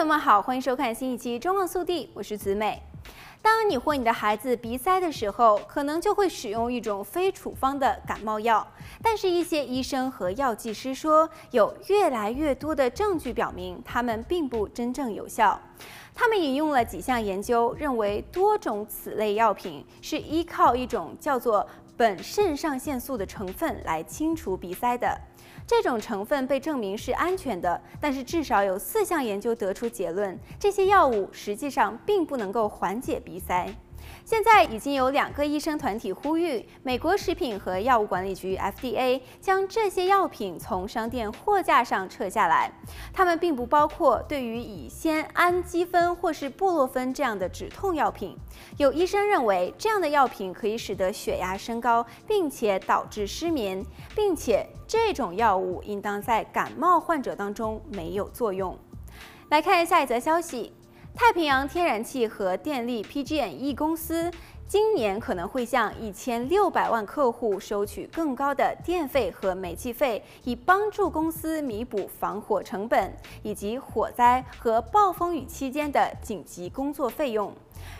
朋友们好，欢迎收看新一期《中望速递》，我是子美。当你或你的孩子鼻塞的时候，可能就会使用一种非处方的感冒药。但是，一些医生和药剂师说，有越来越多的证据表明，它们并不真正有效。他们引用了几项研究，认为多种此类药品是依靠一种叫做苯肾上腺素的成分来清除鼻塞的。这种成分被证明是安全的，但是至少有四项研究得出结论，这些药物实际上并不能够缓解鼻塞。现在已经有两个医生团体呼吁美国食品和药物管理局 （FDA） 将这些药品从商店货架上撤下来。它们并不包括对于乙酰氨基酚或是布洛芬这样的止痛药品。有医生认为，这样的药品可以使得血压升高，并且导致失眠，并且这种药物应当在感冒患者当中没有作用。来看下一则消息。太平洋天然气和电力 （PG&E） 公司今年可能会向一千六百万客户收取更高的电费和煤气费，以帮助公司弥补防火成本以及火灾和暴风雨期间的紧急工作费用。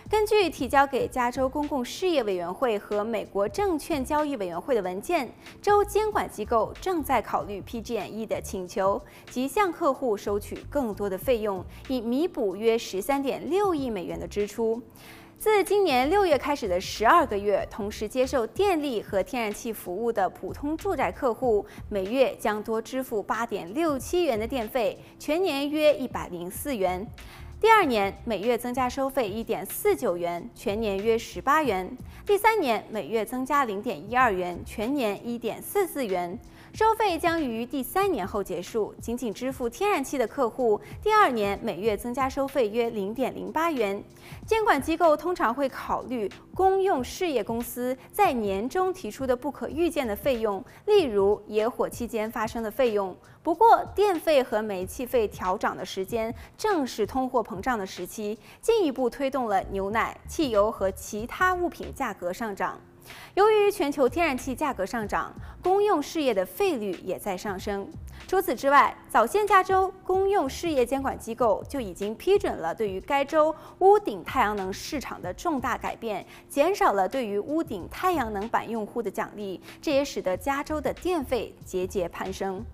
根据提交给加州公共事业委员会和美国证券交易委员会的文件，州监管机构正在考虑 PG&E 的请求，即向客户收取更多的费用，以弥补约十三点六亿美元的支出。自今年六月开始的十二个月，同时接受电力和天然气服务的普通住宅客户，每月将多支付八点六七元的电费，全年约一百零四元。第二年每月增加收费一点四九元，全年约十八元；第三年每月增加零点一二元，全年一点四四元。收费将于第三年后结束。仅仅支付天然气的客户，第二年每月增加收费约零点零八元。监管机构通常会考虑公用事业公司在年终提出的不可预见的费用，例如野火期间发生的费用。不过，电费和煤气费调涨的时间正是通货膨胀的时期，进一步推动了牛奶、汽油和其他物品价格上涨。由于全球天然气价格上涨，公用事业的费率也在上升。除此之外，早先加州公用事业监管机构就已经批准了对于该州屋顶太阳能市场的重大改变，减少了对于屋顶太阳能板用户的奖励，这也使得加州的电费节节攀升。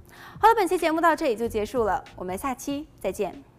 好了，本期节目到这里就结束了，我们下期再见。